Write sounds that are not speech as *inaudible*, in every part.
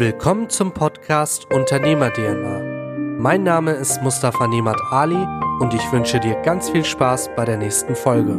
Willkommen zum Podcast Unternehmer DNA. Mein Name ist Mustafa Nemat Ali und ich wünsche dir ganz viel Spaß bei der nächsten Folge.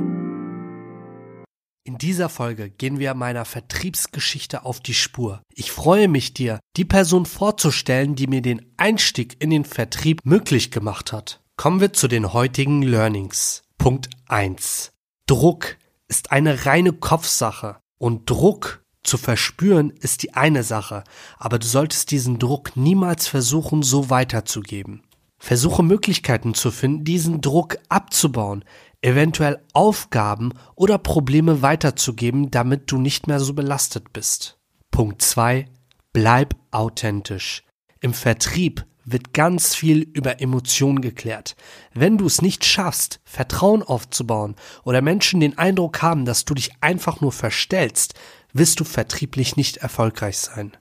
In dieser Folge gehen wir meiner Vertriebsgeschichte auf die Spur. Ich freue mich dir, die Person vorzustellen, die mir den Einstieg in den Vertrieb möglich gemacht hat. Kommen wir zu den heutigen Learnings. Punkt 1. Druck ist eine reine Kopfsache und Druck zu verspüren ist die eine Sache, aber du solltest diesen Druck niemals versuchen, so weiterzugeben. Versuche Möglichkeiten zu finden, diesen Druck abzubauen, eventuell Aufgaben oder Probleme weiterzugeben, damit du nicht mehr so belastet bist. Punkt 2. Bleib authentisch. Im Vertrieb wird ganz viel über Emotionen geklärt. Wenn du es nicht schaffst, Vertrauen aufzubauen oder Menschen den Eindruck haben, dass du dich einfach nur verstellst, wirst du vertrieblich nicht erfolgreich sein.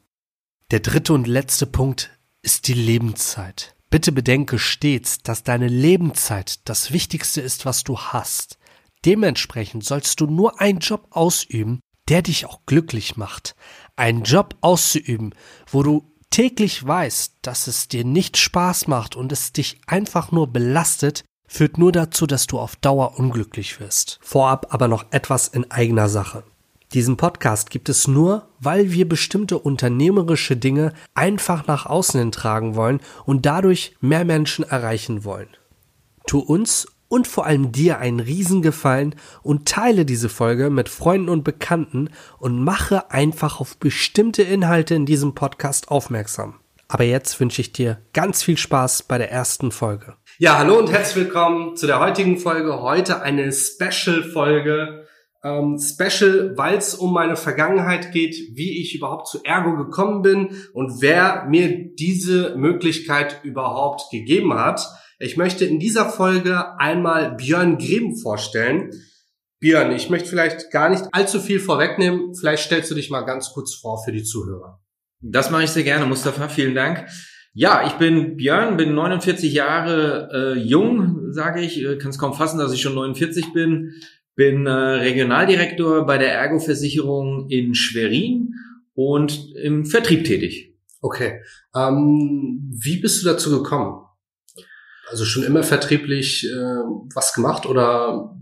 Der dritte und letzte Punkt ist die Lebenszeit. Bitte bedenke stets, dass deine Lebenszeit das Wichtigste ist, was du hast. Dementsprechend sollst du nur einen Job ausüben, der dich auch glücklich macht. Einen Job auszuüben, wo du täglich weißt, dass es dir nicht Spaß macht und es dich einfach nur belastet, führt nur dazu, dass du auf Dauer unglücklich wirst. Vorab aber noch etwas in eigener Sache. Diesen Podcast gibt es nur, weil wir bestimmte unternehmerische Dinge einfach nach außen hin tragen wollen und dadurch mehr Menschen erreichen wollen. Tu uns und vor allem dir einen Riesengefallen und teile diese Folge mit Freunden und Bekannten und mache einfach auf bestimmte Inhalte in diesem Podcast aufmerksam. Aber jetzt wünsche ich dir ganz viel Spaß bei der ersten Folge. Ja, hallo und herzlich willkommen zu der heutigen Folge. Heute eine Special-Folge ähm, Special, weil es um meine Vergangenheit geht, wie ich überhaupt zu Ergo gekommen bin und wer mir diese Möglichkeit überhaupt gegeben hat. Ich möchte in dieser Folge einmal Björn Grimm vorstellen. Björn, ich möchte vielleicht gar nicht allzu viel vorwegnehmen. Vielleicht stellst du dich mal ganz kurz vor für die Zuhörer. Das mache ich sehr gerne, Mustafa. Vielen Dank. Ja, ich bin Björn, bin 49 Jahre äh, jung, sage ich. Kann es kaum fassen, dass ich schon 49 bin bin äh, Regionaldirektor bei der Ergo-Versicherung in Schwerin und im Vertrieb tätig. Okay. Ähm, wie bist du dazu gekommen? Also schon immer vertrieblich äh, was gemacht oder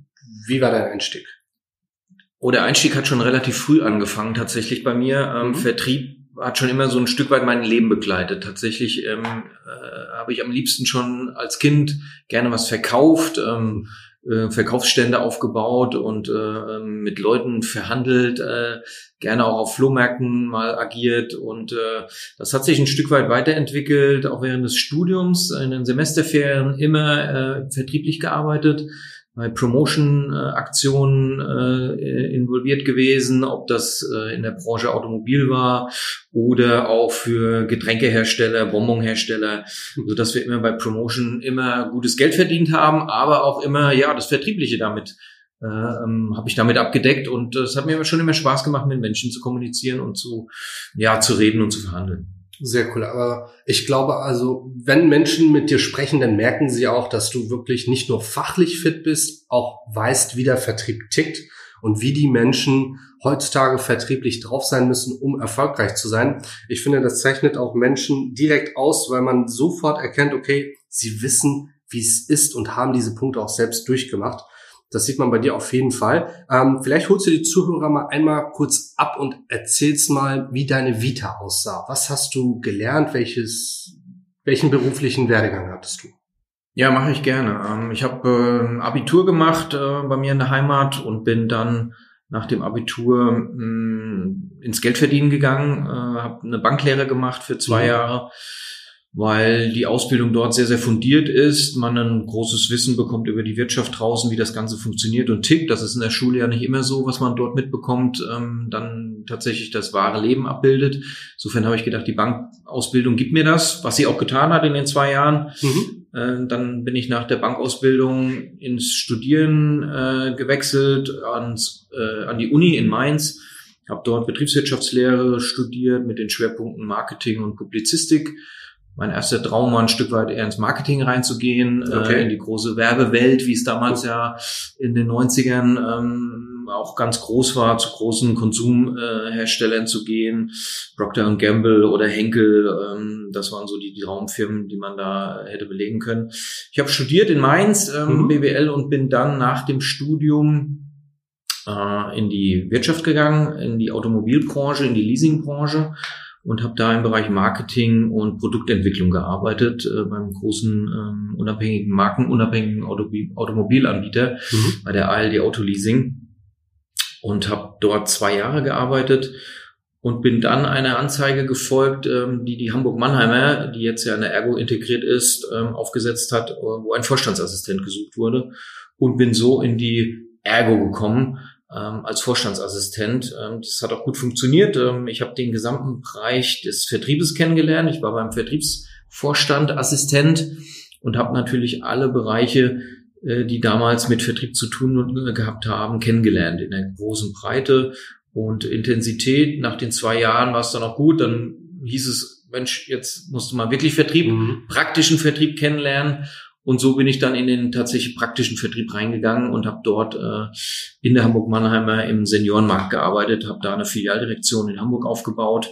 wie war dein Einstieg? Oh, der Einstieg hat schon relativ früh angefangen, tatsächlich bei mir. Ähm, mhm. Vertrieb hat schon immer so ein Stück weit mein Leben begleitet. Tatsächlich ähm, äh, habe ich am liebsten schon als Kind gerne was verkauft. Ähm, äh, Verkaufsstände aufgebaut und äh, ähm, mit Leuten verhandelt, äh, gerne auch auf Flohmärkten mal agiert. Und äh, das hat sich ein Stück weit weiterentwickelt, auch während des Studiums in den Semesterferien immer äh, vertrieblich gearbeitet bei Promotion-Aktionen äh, involviert gewesen, ob das äh, in der Branche Automobil war oder auch für Getränkehersteller, Bonbonhersteller, so dass wir immer bei Promotion immer gutes Geld verdient haben, aber auch immer ja das Vertriebliche damit äh, ähm, habe ich damit abgedeckt und es hat mir schon immer Spaß gemacht, mit Menschen zu kommunizieren und zu ja zu reden und zu verhandeln. Sehr cool. Aber ich glaube also, wenn Menschen mit dir sprechen, dann merken sie auch, dass du wirklich nicht nur fachlich fit bist, auch weißt, wie der Vertrieb tickt und wie die Menschen heutzutage vertrieblich drauf sein müssen, um erfolgreich zu sein. Ich finde, das zeichnet auch Menschen direkt aus, weil man sofort erkennt, okay, sie wissen, wie es ist und haben diese Punkte auch selbst durchgemacht. Das sieht man bei dir auf jeden Fall. Ähm, vielleicht holst du die Zuhörer mal einmal kurz ab und erzählst mal, wie deine Vita aussah. Was hast du gelernt? Welches, welchen beruflichen Werdegang hattest du? Ja, mache ich gerne. Ähm, ich habe äh, Abitur gemacht äh, bei mir in der Heimat und bin dann nach dem Abitur mm, ins Geldverdienen gegangen, äh, habe eine Banklehre gemacht für zwei mhm. Jahre weil die Ausbildung dort sehr, sehr fundiert ist, man ein großes Wissen bekommt über die Wirtschaft draußen, wie das Ganze funktioniert und tickt. Das ist in der Schule ja nicht immer so, was man dort mitbekommt, ähm, dann tatsächlich das wahre Leben abbildet. Insofern habe ich gedacht, die Bankausbildung gibt mir das, was sie auch getan hat in den zwei Jahren. Mhm. Äh, dann bin ich nach der Bankausbildung ins Studieren äh, gewechselt, ans, äh, an die Uni in Mainz, habe dort Betriebswirtschaftslehre studiert mit den Schwerpunkten Marketing und Publizistik mein erster Traum war ein Stück weit eher ins Marketing reinzugehen, äh, okay. äh, in die große Werbewelt, wie es damals ja in den 90ern ähm, auch ganz groß war, zu großen Konsumherstellern äh, zu gehen, Procter Gamble oder Henkel, ähm, das waren so die, die Raumfirmen, die man da hätte belegen können. Ich habe studiert in Mainz ähm, mhm. BWL und bin dann nach dem Studium äh, in die Wirtschaft gegangen, in die Automobilbranche, in die Leasingbranche und habe da im Bereich Marketing und Produktentwicklung gearbeitet äh, beim großen ähm, unabhängigen markenunabhängigen Auto Automobilanbieter mhm. bei der ALD Autoleasing und habe dort zwei Jahre gearbeitet und bin dann einer Anzeige gefolgt, ähm, die die Hamburg Mannheimer, die jetzt ja in der Ergo integriert ist, ähm, aufgesetzt hat, wo ein Vorstandsassistent gesucht wurde und bin so in die Ergo gekommen ähm, als Vorstandsassistent. Ähm, das hat auch gut funktioniert. Ähm, ich habe den gesamten Bereich des Vertriebes kennengelernt. Ich war beim Vertriebsvorstand Assistent und habe natürlich alle Bereiche, äh, die damals mit Vertrieb zu tun äh, gehabt haben, kennengelernt in der großen Breite und Intensität. Nach den zwei Jahren war es dann auch gut. Dann hieß es, Mensch, jetzt musst du mal wirklich Vertrieb, mhm. praktischen Vertrieb kennenlernen. Und so bin ich dann in den tatsächlich praktischen Vertrieb reingegangen und habe dort äh, in der Hamburg-Mannheimer im Seniorenmarkt gearbeitet, habe da eine Filialdirektion in Hamburg aufgebaut,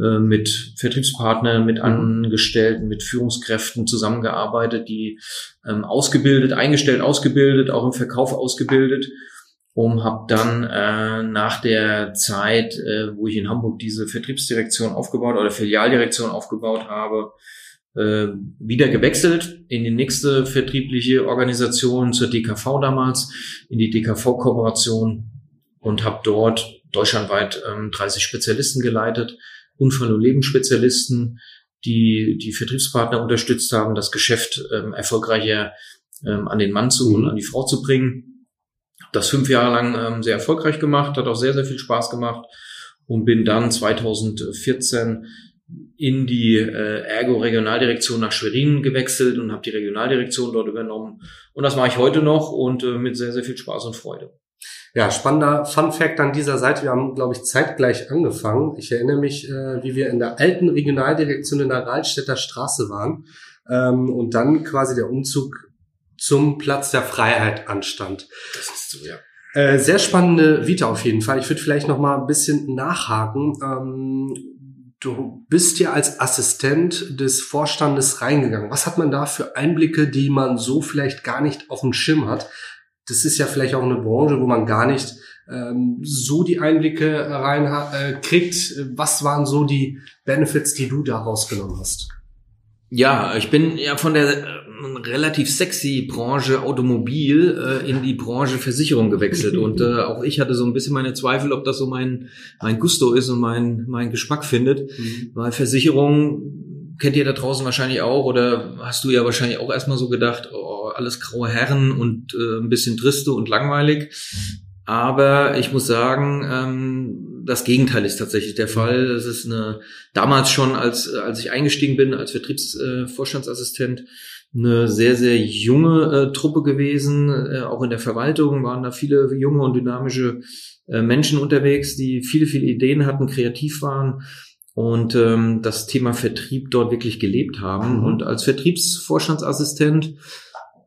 äh, mit Vertriebspartnern, mit. Angestellten, mit Führungskräften zusammengearbeitet, die ähm, ausgebildet, eingestellt, ausgebildet, auch im Verkauf ausgebildet und habe dann äh, nach der Zeit, äh, wo ich in Hamburg diese Vertriebsdirektion aufgebaut oder Filialdirektion aufgebaut habe, äh, wieder gewechselt in die nächste vertriebliche Organisation zur DKV damals, in die DKV-Kooperation und habe dort deutschlandweit ähm, 30 Spezialisten geleitet, Unfall- und Lebensspezialisten, die die Vertriebspartner unterstützt haben, das Geschäft ähm, erfolgreicher ähm, an den Mann zu und an die Frau zu bringen. Das fünf Jahre lang ähm, sehr erfolgreich gemacht, hat auch sehr, sehr viel Spaß gemacht und bin dann 2014 in die äh, Ergo Regionaldirektion nach Schwerin gewechselt und habe die Regionaldirektion dort übernommen. Und das mache ich heute noch und äh, mit sehr, sehr viel Spaß und Freude. Ja, spannender Fun Fact an dieser Seite. Wir haben, glaube ich, zeitgleich angefangen. Ich erinnere mich, äh, wie wir in der alten Regionaldirektion in der Rahlstädter Straße waren ähm, und dann quasi der Umzug zum Platz der Freiheit anstand. Das ist so, ja. Äh, sehr spannende Vita auf jeden Fall. Ich würde vielleicht noch mal ein bisschen nachhaken. Ähm, Du bist ja als Assistent des Vorstandes reingegangen. Was hat man da für Einblicke, die man so vielleicht gar nicht auf dem Schirm hat? Das ist ja vielleicht auch eine Branche, wo man gar nicht ähm, so die Einblicke rein äh, kriegt. Was waren so die Benefits, die du da rausgenommen hast? Ja, ich bin ja von der relativ sexy Branche Automobil äh, in die Branche Versicherung gewechselt *laughs* und äh, auch ich hatte so ein bisschen meine Zweifel, ob das so mein mein Gusto ist und mein mein Geschmack findet, mhm. weil Versicherung kennt ihr da draußen wahrscheinlich auch oder hast du ja wahrscheinlich auch erstmal so gedacht, oh, alles graue Herren und äh, ein bisschen triste und langweilig. Aber ich muss sagen, ähm, das Gegenteil ist tatsächlich der Fall. Es ist eine, damals schon, als, als ich eingestiegen bin als Vertriebsvorstandsassistent, äh, eine sehr, sehr junge äh, Truppe gewesen. Äh, auch in der Verwaltung waren da viele junge und dynamische äh, Menschen unterwegs, die viele, viele Ideen hatten, kreativ waren und ähm, das Thema Vertrieb dort wirklich gelebt haben. Mhm. Und als Vertriebsvorstandsassistent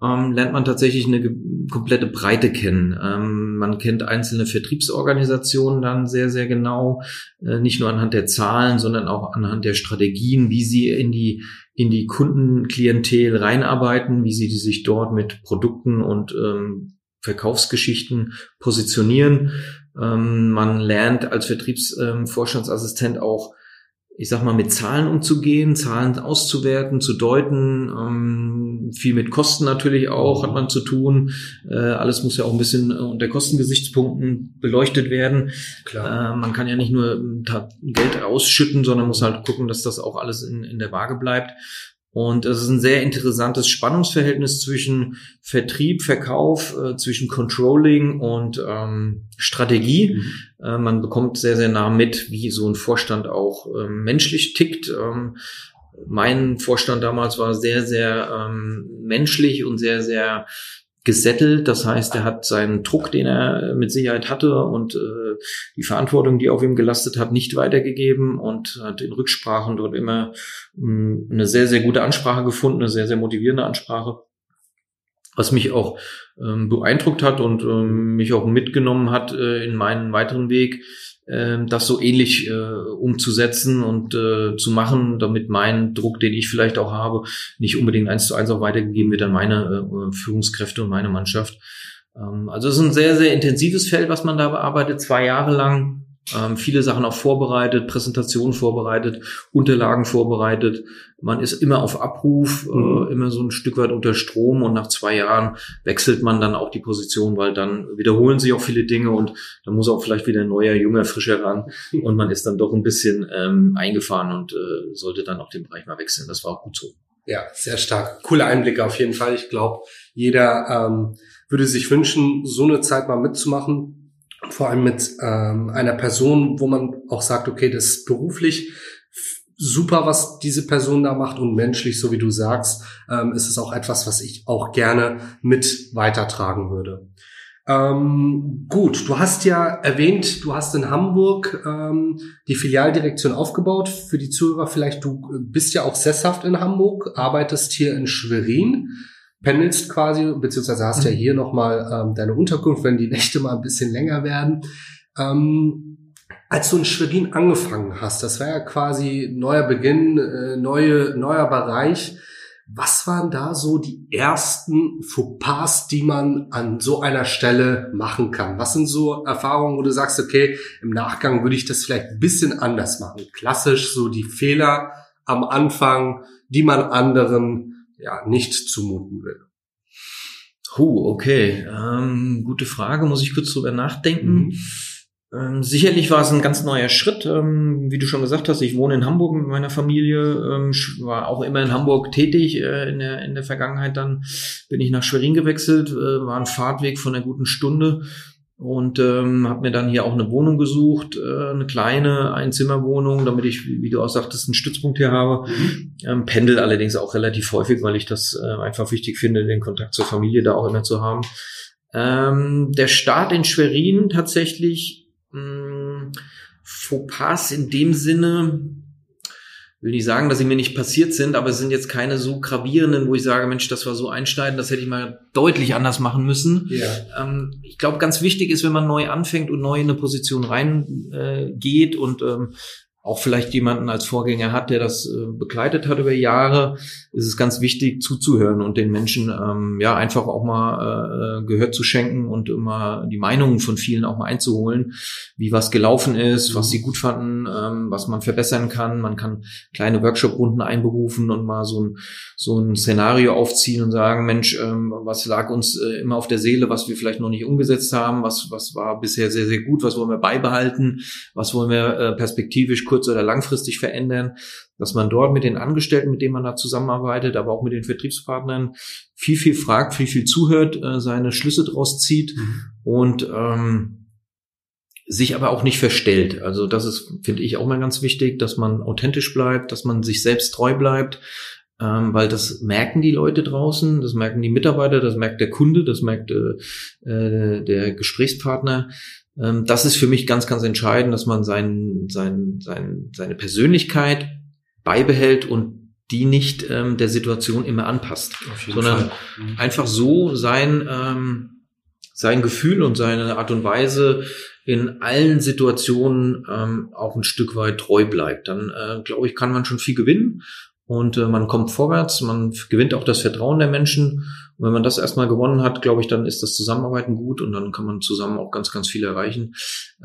ähm, lernt man tatsächlich eine komplette Breite kennen. Ähm, man kennt einzelne Vertriebsorganisationen dann sehr, sehr genau, äh, nicht nur anhand der Zahlen, sondern auch anhand der Strategien, wie sie in die in die Kundenklientel reinarbeiten, wie sie sich dort mit Produkten und ähm, Verkaufsgeschichten positionieren. Ähm, man lernt als Vertriebsvorstandsassistent ähm, auch ich sag mal, mit Zahlen umzugehen, Zahlen auszuwerten, zu deuten, ähm, viel mit Kosten natürlich auch hat man zu tun. Äh, alles muss ja auch ein bisschen unter Kostengesichtspunkten beleuchtet werden. Klar. Äh, man kann ja nicht nur Geld ausschütten, sondern muss halt gucken, dass das auch alles in, in der Waage bleibt. Und es ist ein sehr interessantes Spannungsverhältnis zwischen Vertrieb, Verkauf, äh, zwischen Controlling und ähm, Strategie. Mhm. Äh, man bekommt sehr, sehr nah mit, wie so ein Vorstand auch ähm, menschlich tickt. Ähm, mein Vorstand damals war sehr, sehr ähm, menschlich und sehr, sehr gesettelt. Das heißt, er hat seinen Druck, den er mit Sicherheit hatte und äh, die Verantwortung, die auf ihm gelastet hat, nicht weitergegeben und hat in Rücksprachen dort immer mh, hm, eine sehr, sehr gute Ansprache gefunden, eine sehr, sehr motivierende Ansprache. was mich auch ähm, beeindruckt hat und ähm, mich auch mitgenommen hat äh, in meinen weiteren Weg, äh, das so ähnlich äh, umzusetzen und äh, zu machen, damit mein Druck, den ich vielleicht auch habe, nicht unbedingt eins zu eins auch weitergegeben wird an meine äh, Führungskräfte und meine Mannschaft. Ähm, also es ist ein sehr, sehr intensives Feld, was man da bearbeitet, zwei Jahre lang ähm, viele Sachen auch vorbereitet, Präsentationen vorbereitet, Unterlagen vorbereitet. Man ist immer auf Abruf, äh, mhm. äh, immer so ein Stück weit unter Strom und nach zwei Jahren wechselt man dann auch die Position, weil dann wiederholen sich auch viele Dinge und dann muss auch vielleicht wieder ein neuer, junger, frischer ran *laughs* und man ist dann doch ein bisschen ähm, eingefahren und äh, sollte dann auch den Bereich mal wechseln. Das war auch gut so. Ja, sehr stark. Coole Einblicke auf jeden Fall. Ich glaube, jeder ähm, würde sich wünschen, so eine Zeit mal mitzumachen vor allem mit ähm, einer Person, wo man auch sagt, okay, das ist beruflich super, was diese Person da macht und menschlich, so wie du sagst, ähm, ist es auch etwas, was ich auch gerne mit weitertragen würde. Ähm, gut, du hast ja erwähnt, du hast in Hamburg ähm, die Filialdirektion aufgebaut. Für die Zuhörer vielleicht, du bist ja auch sesshaft in Hamburg, arbeitest hier in Schwerin pendelst quasi, beziehungsweise hast ja mhm. hier nochmal ähm, deine Unterkunft, wenn die Nächte mal ein bisschen länger werden. Ähm, als du in Schwerin angefangen hast, das war ja quasi neuer Beginn, äh, neue, neuer Bereich. Was waren da so die ersten Fauxpas, die man an so einer Stelle machen kann? Was sind so Erfahrungen, wo du sagst, okay, im Nachgang würde ich das vielleicht ein bisschen anders machen? Klassisch so die Fehler am Anfang, die man anderen ja, nicht zumuten will. Huh, okay. Ähm, gute Frage, muss ich kurz drüber nachdenken. Mhm. Ähm, sicherlich war es ein ganz neuer Schritt. Ähm, wie du schon gesagt hast, ich wohne in Hamburg mit meiner Familie, ähm, war auch immer in Hamburg tätig. Äh, in, der, in der Vergangenheit dann bin ich nach Schwerin gewechselt, äh, war ein Fahrtweg von einer guten Stunde und ähm, habe mir dann hier auch eine Wohnung gesucht, äh, eine kleine Einzimmerwohnung, damit ich, wie du auch sagtest, einen Stützpunkt hier habe. Mhm. Ähm, pendel allerdings auch relativ häufig, weil ich das äh, einfach wichtig finde, den Kontakt zur Familie da auch immer zu haben. Ähm, der Start in Schwerin tatsächlich mh, hm, Fauxpas in dem Sinne, will nicht sagen, dass sie mir nicht passiert sind, aber es sind jetzt keine so gravierenden, wo ich sage, Mensch, das war so einschneidend, das hätte ich mal deutlich anders machen müssen. Ja. Ähm, ich glaube, ganz wichtig ist, wenn man neu anfängt und neu in eine Position reingeht äh, und ähm, auch vielleicht jemanden als Vorgänger hat, der das äh, begleitet hat über Jahre, ist es ganz wichtig zuzuhören und den Menschen ähm, ja einfach auch mal äh, Gehör zu schenken und immer die Meinungen von vielen auch mal einzuholen, wie was gelaufen ist, was sie gut fanden, ähm, was man verbessern kann. Man kann kleine Workshop-Runden einberufen und mal so ein, so ein Szenario aufziehen und sagen, Mensch, ähm, was lag uns äh, immer auf der Seele, was wir vielleicht noch nicht umgesetzt haben, was, was war bisher sehr, sehr gut, was wollen wir beibehalten, was wollen wir äh, perspektivisch kurz- oder langfristig verändern, dass man dort mit den Angestellten, mit denen man da zusammenarbeitet, aber auch mit den Vertriebspartnern viel, viel fragt, viel, viel zuhört, äh, seine Schlüsse draus zieht mhm. und ähm, sich aber auch nicht verstellt. Also das ist, finde ich, auch mal ganz wichtig, dass man authentisch bleibt, dass man sich selbst treu bleibt, ähm, weil das merken die Leute draußen, das merken die Mitarbeiter, das merkt der Kunde, das merkt äh, äh der Gesprächspartner. Ähm, das ist für mich ganz, ganz entscheidend, dass man sein, sein, sein, seine Persönlichkeit beibehält und die nicht ähm, der Situation immer anpasst, sondern. Mhm. einfach so sein, ähm, sein Gefühl und seine Art und Weise in allen Situationen ähm, auch ein Stück weit treu bleibt. Dann, äh, glaube ich, kann man schon viel gewinnen und äh, man kommt vorwärts, man gewinnt auch das Vertrauen der Menschen. Und wenn man das erstmal gewonnen hat, glaube ich, dann ist das Zusammenarbeiten gut und dann kann man zusammen auch ganz, ganz viel erreichen.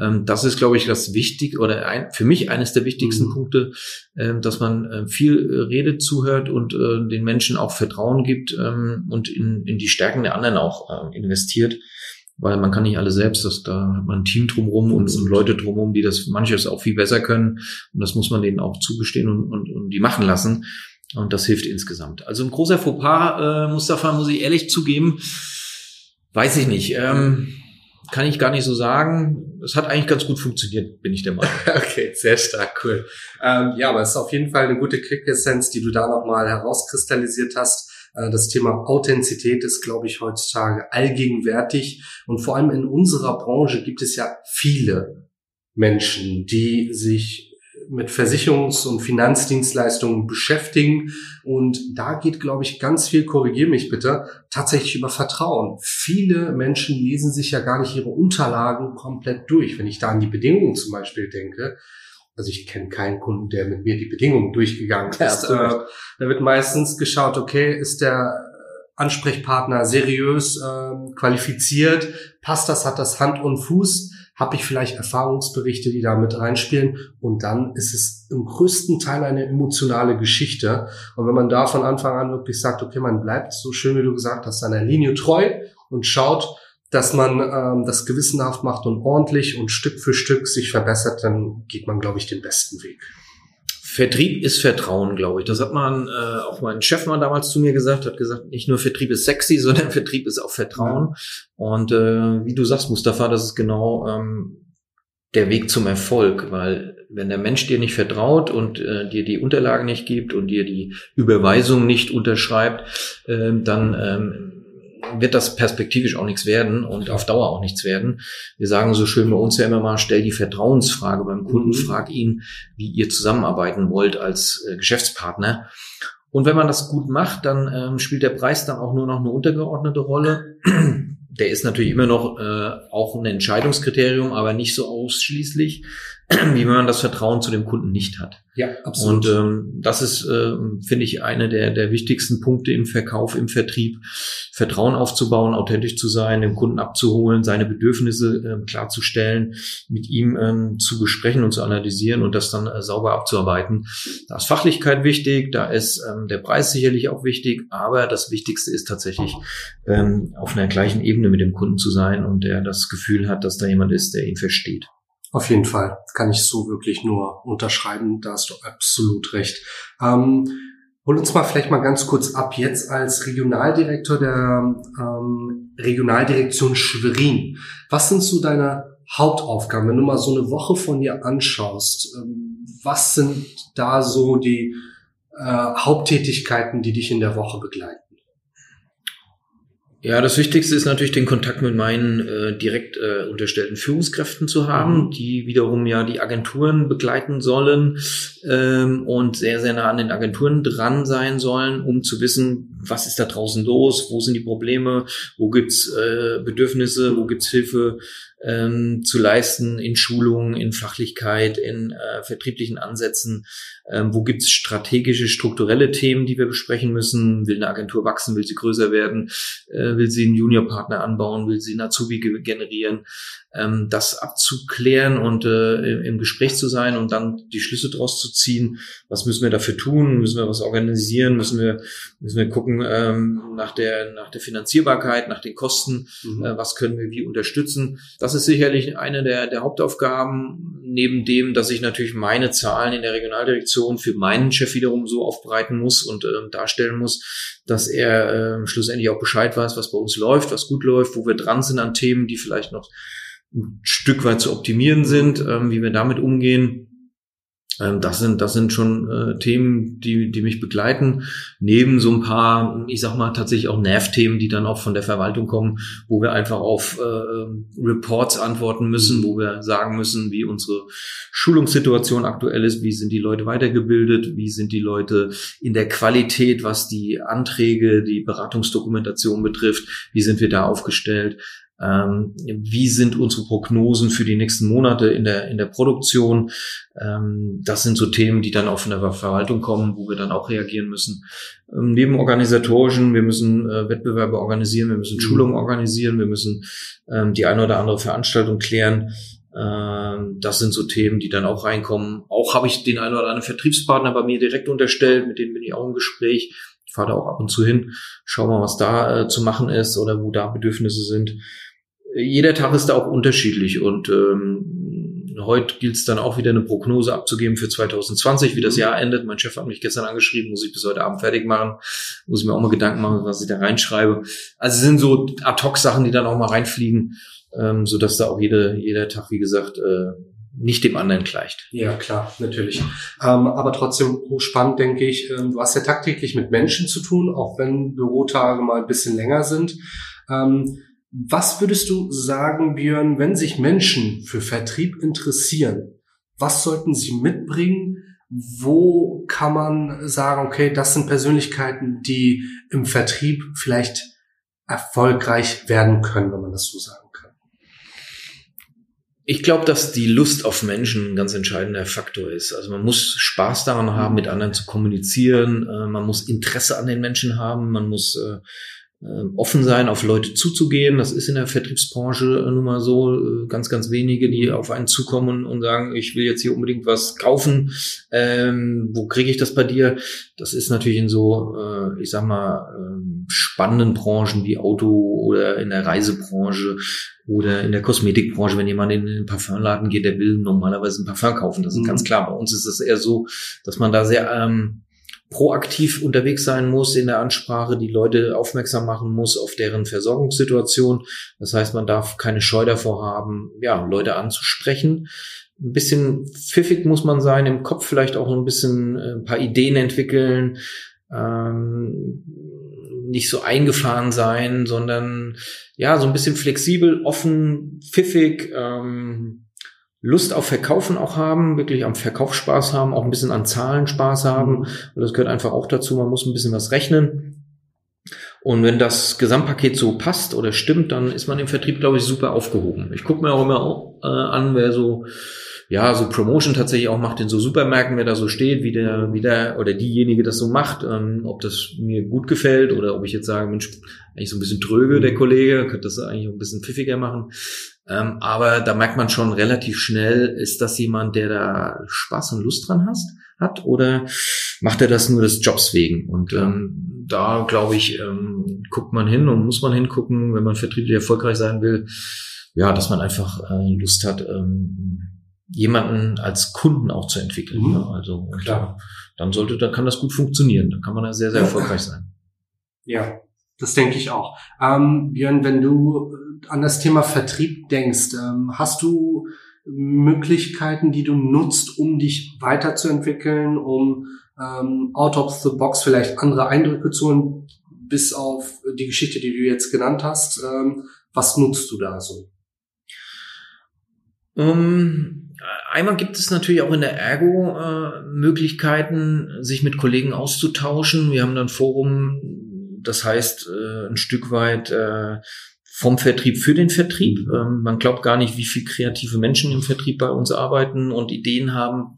Ähm, das ist, glaube ich, das Wichtige oder ein, für mich eines der wichtigsten mhm. Punkte, äh, dass man äh, viel äh, redet, zuhört und äh, den Menschen auch Vertrauen gibt ähm, und in, in die Stärken der anderen auch investiert weil man kann nicht alle selbst, das, da hat man ein Team drumherum und, und Leute drumherum, die das manches auch viel besser können und das muss man denen auch zugestehen und, und, und die machen lassen und das hilft insgesamt. Also ein großer Fauxpas, äh, Mustafa, muss ich ehrlich zugeben, weiß ich nicht. Ähm, kann ich gar nicht so sagen. Es hat eigentlich ganz gut funktioniert, bin ich der Meinung. *laughs* okay, sehr stark, cool. Ähm, ja, aber es ist auf jeden Fall eine gute Quick-Essenz, die du da nochmal herauskristallisiert hast. Äh, das Thema Authentizität ist, glaube ich, heutzutage allgegenwärtig. Und vor allem in unserer Branche gibt es ja viele Menschen, die sich mit Versicherungs- und Finanzdienstleistungen beschäftigen. Und da geht, glaube ich, ganz viel, korrigier mich bitte, tatsächlich über Vertrauen. Viele Menschen lesen sich ja gar nicht ihre Unterlagen komplett durch. Wenn ich da an die Bedingungen zum Beispiel denke, also ich kenne keinen Kunden, der mit mir die Bedingungen durchgegangen ist. Äh, da wird meistens geschaut, okay, ist der Ansprechpartner seriös, äh, qualifiziert, passt das, hat das Hand und Fuß, habe ich vielleicht Erfahrungsberichte, die da mit reinspielen und dann ist es im größten Teil eine emotionale Geschichte und wenn man da von Anfang an wirklich sagt, okay, man bleibt so schön, wie du gesagt hast, seiner Linie treu und schaut, dass man ähm, das gewissenhaft macht und ordentlich und Stück für Stück sich verbessert, dann geht man, glaube ich, den besten Weg. Vertrieb ist Vertrauen, glaube ich. Das hat man äh, auch mein Chef mal damals zu mir gesagt, hat gesagt, nicht nur Vertrieb ist sexy, *laughs* sondern Vertrieb ist auch Vertrauen. Ja. Und äh, wie du sagst, Mustafa, das ist genau ähm, der Weg zum Erfolg, weil wenn der Mensch dir nicht vertraut und äh, dir die Unterlagen nicht gibt und dir die Überweisung nicht unterschreibt, äh, dann ähm, wird das perspektivisch auch nichts werden und auf Dauer auch nichts werden. Wir sagen so schön bei uns ja immer mal, stell die Vertrauensfrage beim Kunden, mhm. frag ihn, wie ihr zusammenarbeiten wollt als äh, Geschäftspartner. Und wenn man das gut macht, dann ähm, spielt der Preis dann auch nur noch eine untergeordnete Rolle. Der ist natürlich immer noch äh, auch ein Entscheidungskriterium, aber nicht so ausschließlich. *clears throat* wie wenn man das Vertrauen zu dem Kunden nicht hat. Ja, absolut. Und ähm, das ist, äh, finde ich, eine der, der wichtigsten Punkte im Verkauf, im Vertrieb, Vertrauen aufzubauen, authentisch zu sein, den Kunden abzuholen, seine Bedürfnisse äh, klarzustellen, mit ihm ähm, zu besprechen und zu analysieren und das dann äh, sauber abzuarbeiten. Da ist Fachlichkeit wichtig, da ist ähm, der Preis sicherlich auch wichtig, aber das Wichtigste ist tatsächlich, ähm, auf einer gleichen Ebene mit dem Kunden zu sein und der das Gefühl hat, dass da jemand ist, der ihn versteht. Auf jeden Fall kann ich so wirklich nur unterschreiben. Da hast du absolut recht. Ähm, hol uns mal vielleicht mal ganz kurz ab. Jetzt als Regionaldirektor der ähm, Regionaldirektion Schwerin. Was sind so deine Hauptaufgaben, wenn du mal so eine Woche von dir anschaust? Ähm, was sind da so die äh, Haupttätigkeiten, die dich in der Woche begleiten? Ja, das Wichtigste ist natürlich den Kontakt mit meinen äh, direkt äh, unterstellten Führungskräften zu haben, mhm. die wiederum ja die Agenturen begleiten sollen ähm, und sehr, sehr nah an den Agenturen dran sein sollen, um zu wissen, was ist da draußen los, wo sind die Probleme, wo gibt's äh, Bedürfnisse, wo gibt's Hilfe ähm, zu leisten in Schulungen, in Fachlichkeit, in äh, vertrieblichen Ansätzen. Ähm, wo gibt's strategische, strukturelle Themen, die wir besprechen müssen? Will eine Agentur wachsen? Will sie größer werden? Äh, will sie einen Juniorpartner anbauen? Will sie einen Azubi generieren? ähm, das abzuklären und äh, im Gespräch zu sein und dann die Schlüsse daraus zu ziehen. Was müssen wir dafür tun? Müssen wir was organisieren? Müssen wir, müssen wir gucken ähm, nach, der, nach der Finanzierbarkeit, nach den Kosten? Mhm. Äh, was können wir wie unterstützen? Das ist sicherlich eine der, der Hauptaufgaben, neben dem, dass ich natürlich meine Zahlen in der Regionaldirektion für meinen Chef wiederum so aufbereiten muss und äh, darstellen muss, dass er äh, schlussendlich auch Bescheid weiß, was bei uns läuft, was gut läuft, wo wir dran sind an Themen, die vielleicht noch ein Stück weit zu optimieren sind, ähm, wie wir damit umgehen. Ähm, das sind, das sind schon äh, Themen, die, die mich begleiten. Neben so ein paar, ich sag mal, tatsächlich auch Nervthemen, die dann auch von der Verwaltung kommen, wo wir einfach auf äh, Reports antworten müssen, wo wir sagen müssen, wie unsere Schulungssituation aktuell ist, wie sind die Leute weitergebildet, wie sind die Leute in der Qualität, was die Anträge, die Beratungsdokumentation betrifft, wie sind wir da aufgestellt. Ähm, wie sind unsere Prognosen für die nächsten Monate in der, in der Produktion? Ähm, das sind so Themen, die dann auch von der Verwaltung kommen, wo wir dann auch reagieren müssen. Ähm, neben organisatorischen, wir müssen äh, Wettbewerbe organisieren, wir müssen mhm. Schulungen organisieren, wir müssen ähm, die eine oder andere Veranstaltung klären. Ähm, das sind so Themen, die dann auch reinkommen. Auch habe ich den einen oder anderen Vertriebspartner bei mir direkt unterstellt, mit denen bin ich auch im Gespräch. Fahre da auch ab und zu hin, schau mal, was da äh, zu machen ist oder wo da Bedürfnisse sind jeder Tag ist da auch unterschiedlich und ähm, heute gilt es dann auch wieder eine Prognose abzugeben für 2020, wie das. Jahr endet. Mein Chef hat mich gestern angeschrieben, muss ich bis heute Abend fertig machen, muss ich mir auch mal Gedanken machen, was ich da reinschreibe. Also sind so Ad-Hoc-Sachen, die dann auch mal reinfliegen, ähm, so dass da auch jede, jeder Tag, wie gesagt, äh, nicht dem anderen gleicht. Ja, klar, natürlich. Ähm, aber trotzdem hochspannend, denke ich. Ähm, du hast ja tagtäglich mit Menschen zu tun, auch wenn Bürotage mal ein bisschen länger sind. Ähm, was würdest du sagen, Björn, wenn sich Menschen für Vertrieb interessieren? Was sollten sie mitbringen? Wo kann man sagen, okay, das sind Persönlichkeiten, die im Vertrieb vielleicht erfolgreich werden können, wenn man das so kann? Ich glaube, dass die Lust auf Menschen ein ganz entscheidender Faktor ist. Also man muss Spaß daran haben, mit anderen zu kommunizieren. Äh, man muss Interesse an den Menschen haben. Man muss äh, offen sein, auf Leute zuzugehen. Das ist in der Vertriebsbranche nun mal so. Äh, ganz, ganz wenige, die auf einen zukommen und sagen, ich will jetzt hier unbedingt was kaufen. Ähm, wo kriege ich das bei dir? Das ist natürlich in so, äh, ich sag mal, ähm, spannenden Branchen wie Auto oder in der Reisebranche oder in der Kosmetikbranche, wenn jemand in den Parfumladen geht, der will normalerweise ein Parfum kaufen. Das ist mhm. ganz klar. Bei uns ist es eher so, dass man da sehr ähm, proaktiv unterwegs sein muss in der Ansprache, die Leute aufmerksam machen muss auf deren Versorgungssituation. Das heißt, man darf keine Scheu davor haben, ja, Leute anzusprechen. Ein bisschen pfiffig muss man sein, im Kopf vielleicht auch ein bisschen äh, ein paar Ideen entwickeln, ähm, nicht so eingefahren sein, sondern ja, so ein bisschen flexibel, offen, pfiffig, ähm, Lust auf Verkaufen auch haben, wirklich am Verkauf Spaß haben, auch ein bisschen an Zahlen Spaß haben. Und das gehört einfach auch dazu. Man muss ein bisschen was rechnen. Und wenn das Gesamtpaket so passt oder stimmt, dann ist man im Vertrieb, glaube ich, super aufgehoben. Ich gucke mir auch immer äh, an, wer so ja, so Promotion tatsächlich auch macht in so Supermärkten, wer da so steht, wie der, wie der oder diejenige das so macht, ähm, ob das mir gut gefällt oder ob ich jetzt sage, Mensch, eigentlich so ein bisschen tröge, der Kollege, könnte das eigentlich ein bisschen pfiffiger machen. Ähm, aber da merkt man schon relativ schnell, ist das jemand, der da Spaß und Lust dran hast, hat oder macht er das nur des Jobs wegen? Und ähm, da, glaube ich, ähm, guckt man hin und muss man hingucken, wenn man vertrieblich erfolgreich sein will, ja, dass man einfach äh, Lust hat, ähm, jemanden als Kunden auch zu entwickeln. Mhm. Ja, also Klar. dann sollte, dann kann das gut funktionieren. Dann kann man da sehr, sehr erfolgreich sein. Ja, das denke ich auch. Ähm, Björn, wenn du an das Thema Vertrieb denkst, ähm, hast du Möglichkeiten, die du nutzt, um dich weiterzuentwickeln, um ähm, out of the box vielleicht andere Eindrücke zu holen, bis auf die Geschichte, die du jetzt genannt hast. Ähm, was nutzt du da so? Um, ähm, einmal gibt es natürlich auch in der Ergo äh, Möglichkeiten, sich mit Kollegen auszutauschen. Wir haben dann Forum, das heißt äh, ein Stück weit äh, vom Vertrieb für den Vertrieb. Ähm, man glaubt gar nicht, wie viel kreative Menschen im Vertrieb bei uns arbeiten und Ideen haben,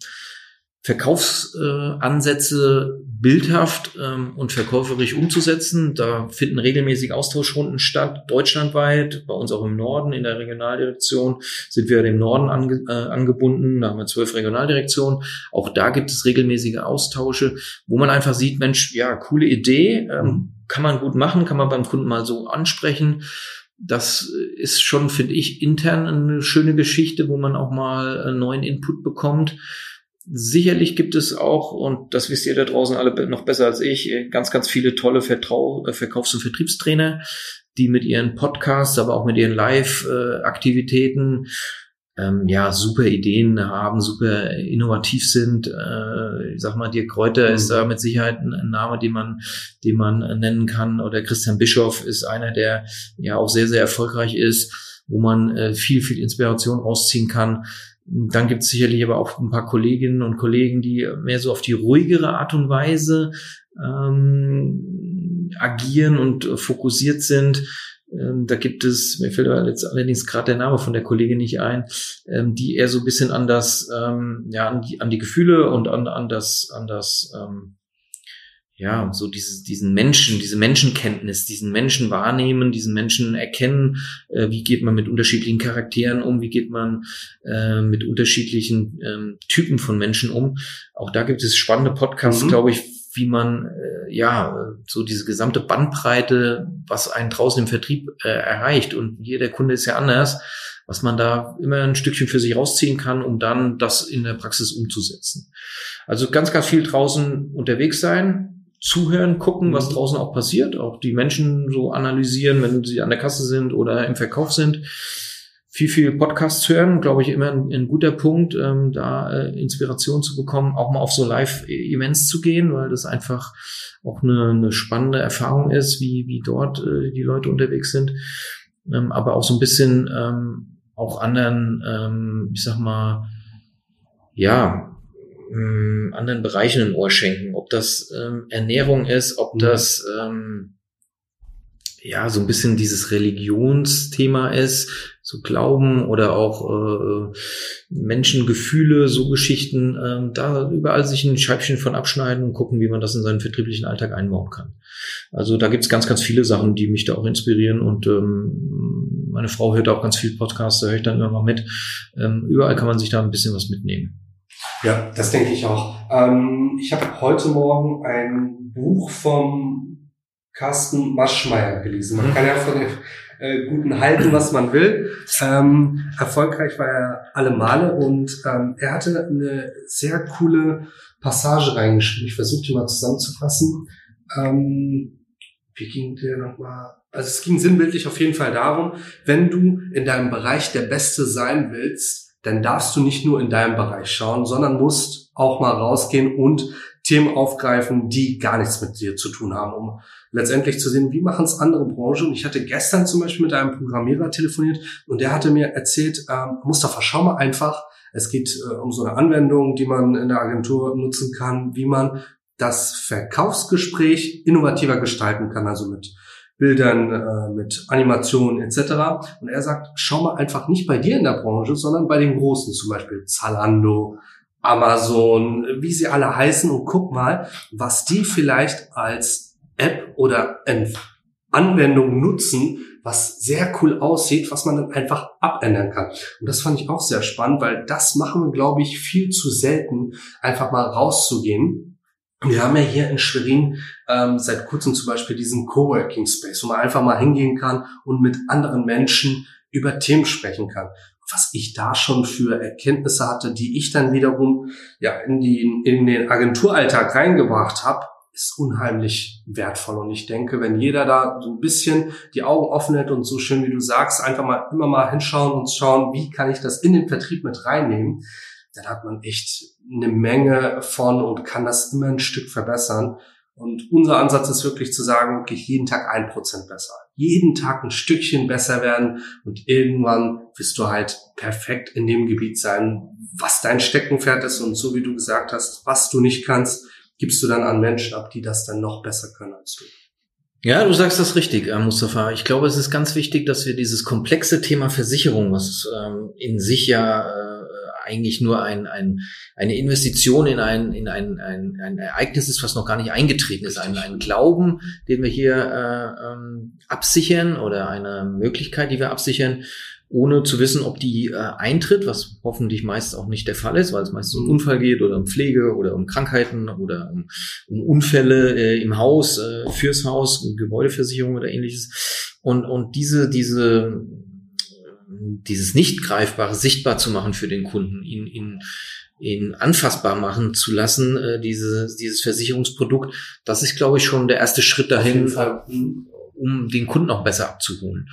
Verkaufsansätze bildhaft ähm, und verkäuferisch umzusetzen. Da finden regelmäßig Austauschrunden statt, deutschlandweit, bei uns auch im Norden, in der Regionaldirektion sind wir dem Norden ange äh, angebunden, da haben wir zwölf Regionaldirektionen. Auch da gibt es regelmäßige Austausche, wo man einfach sieht, Mensch, ja, coole Idee, ähm, mhm. Kann man gut machen, kann man beim Kunden mal so ansprechen. Das ist schon, finde ich, intern eine schöne Geschichte, wo man auch mal einen neuen Input bekommt. Sicherlich gibt es auch, und das wisst ihr da draußen alle noch besser als ich, ganz, ganz viele tolle Vertrau äh, Verkaufs- und Vertriebstrainer, die mit ihren Podcasts, aber auch mit ihren Live-Aktivitäten ähm, ja super Ideen haben, super innovativ sind. Äh, ich sag mal, Dirk Kräuter mhm. ist da mit Sicherheit ein, Name, den man, den man nennen kann. Oder Christian Bischoff ist einer, der ja auch sehr, sehr erfolgreich ist, wo man äh, viel, viel Inspiration rausziehen kann. Dann gibt es sicherlich aber auch ein paar Kolleginnen und Kollegen, die mehr so auf die ruhigere Art und Weise ähm, agieren und fokussiert sind. Ähm, da gibt es, mir fällt jetzt allerdings gerade der Name von der Kollegin nicht ein, ähm, die eher so ein bisschen an das, ähm, ja, an die, an die Gefühle und an, an das, an das, ja, so dieses, diesen Menschen, diese Menschenkenntnis, diesen Menschen wahrnehmen, diesen Menschen erkennen, äh, wie geht man mit unterschiedlichen Charakteren um, wie geht man äh, mit unterschiedlichen ähm, Typen von Menschen um. Auch da gibt es spannende Podcasts, mhm. glaube ich, wie man äh, ja so diese gesamte Bandbreite, was einen draußen im Vertrieb äh, erreicht und jeder Kunde ist ja anders, was man da immer ein Stückchen für sich rausziehen kann, um dann das in der Praxis umzusetzen. Also ganz, ganz viel draußen unterwegs sein, zuhören, gucken, was mhm. draußen auch passiert, auch die Menschen so analysieren, wenn sie an der Kasse sind oder im Verkauf sind. Viel, viel Podcasts hören, glaube ich, immer ein, ein guter Punkt, ähm, da äh, Inspiration zu bekommen, auch mal auf so Live-Events zu gehen, weil das einfach auch eine, eine spannende Erfahrung ist, wie, wie dort äh, die Leute unterwegs sind. Ähm, aber auch so ein bisschen ähm, auch anderen, ähm, ich sag mal, ja, ähm, anderen Bereichen ein Ohr schenken. Ob das ähm, Ernährung ist, ob mhm. das ähm, ja so ein bisschen dieses Religionsthema ist, so Glauben oder auch äh, Menschengefühle, so Geschichten, äh, da überall sich ein Scheibchen von abschneiden und gucken, wie man das in seinen vertrieblichen Alltag einbauen kann. Also da gibt's ganz, ganz viele Sachen, die mich da auch inspirieren und ähm, meine Frau hört auch ganz viel Podcasts, da höre ich dann immer mal mit. Ähm, überall kann man sich da ein bisschen was mitnehmen. Ja, das denke ich auch. Ähm, ich habe heute Morgen ein Buch vom Carsten Maschmeyer gelesen. Man mhm. kann ja von den äh, Guten halten, was man will. Ähm, erfolgreich war er alle Male und ähm, er hatte eine sehr coole Passage reingeschrieben. Ich versuche die mal zusammenzufassen. Ähm, wie ging der nochmal? Also es ging sinnbildlich auf jeden Fall darum, wenn du in deinem Bereich der Beste sein willst, dann darfst du nicht nur in deinem Bereich schauen, sondern musst auch mal rausgehen und Themen aufgreifen, die gar nichts mit dir zu tun haben, um letztendlich zu sehen, wie machen es andere Branchen. Ich hatte gestern zum Beispiel mit einem Programmierer telefoniert und der hatte mir erzählt, ähm, Mustafa, schau mal einfach, es geht äh, um so eine Anwendung, die man in der Agentur nutzen kann, wie man das Verkaufsgespräch innovativer gestalten kann, also mit Bildern, äh, mit Animationen etc. Und er sagt, schau mal einfach nicht bei dir in der Branche, sondern bei den Großen, zum Beispiel Zalando, Amazon, wie sie alle heißen und guck mal, was die vielleicht als App oder Anwendung nutzen, was sehr cool aussieht, was man dann einfach abändern kann. Und das fand ich auch sehr spannend, weil das machen wir, glaube ich, viel zu selten, einfach mal rauszugehen wir haben ja hier in Schwerin ähm, seit kurzem zum Beispiel diesen Coworking Space, wo man einfach mal hingehen kann und mit anderen Menschen über Themen sprechen kann. Was ich da schon für Erkenntnisse hatte, die ich dann wiederum ja in, die, in den Agenturalltag reingebracht habe, ist unheimlich wertvoll. Und ich denke, wenn jeder da so ein bisschen die Augen offen hält und so schön wie du sagst, einfach mal immer mal hinschauen und schauen, wie kann ich das in den Vertrieb mit reinnehmen, dann hat man echt eine Menge von und kann das immer ein Stück verbessern. Und unser Ansatz ist wirklich zu sagen, wirklich jeden Tag ein Prozent besser. Jeden Tag ein Stückchen besser werden und irgendwann wirst du halt perfekt in dem Gebiet sein, was dein Steckenpferd ist und so wie du gesagt hast, was du nicht kannst, gibst du dann an Menschen ab, die das dann noch besser können als du. Ja, du sagst das richtig, äh, Mustafa. Ich glaube, es ist ganz wichtig, dass wir dieses komplexe Thema Versicherung, was ähm, in sich ja äh, eigentlich nur ein, ein, eine Investition in ein, in ein, ein, ein Ereignis ist, was noch gar nicht eingetreten ist. Ein, ein Glauben, den wir hier äh, ähm, absichern oder eine Möglichkeit, die wir absichern, ohne zu wissen, ob die äh, eintritt, was hoffentlich meist auch nicht der Fall ist, weil es meist um Unfall geht oder um Pflege oder um Krankheiten oder um, um Unfälle äh, im Haus, äh, fürs Haus, Gebäudeversicherung oder ähnliches. Und, und diese, diese dieses nicht greifbare sichtbar zu machen für den Kunden, ihn, ihn, ihn anfassbar machen zu lassen, äh, diese, dieses Versicherungsprodukt, das ist, glaube ich, schon der erste Schritt dahin, um den Kunden auch besser abzuholen.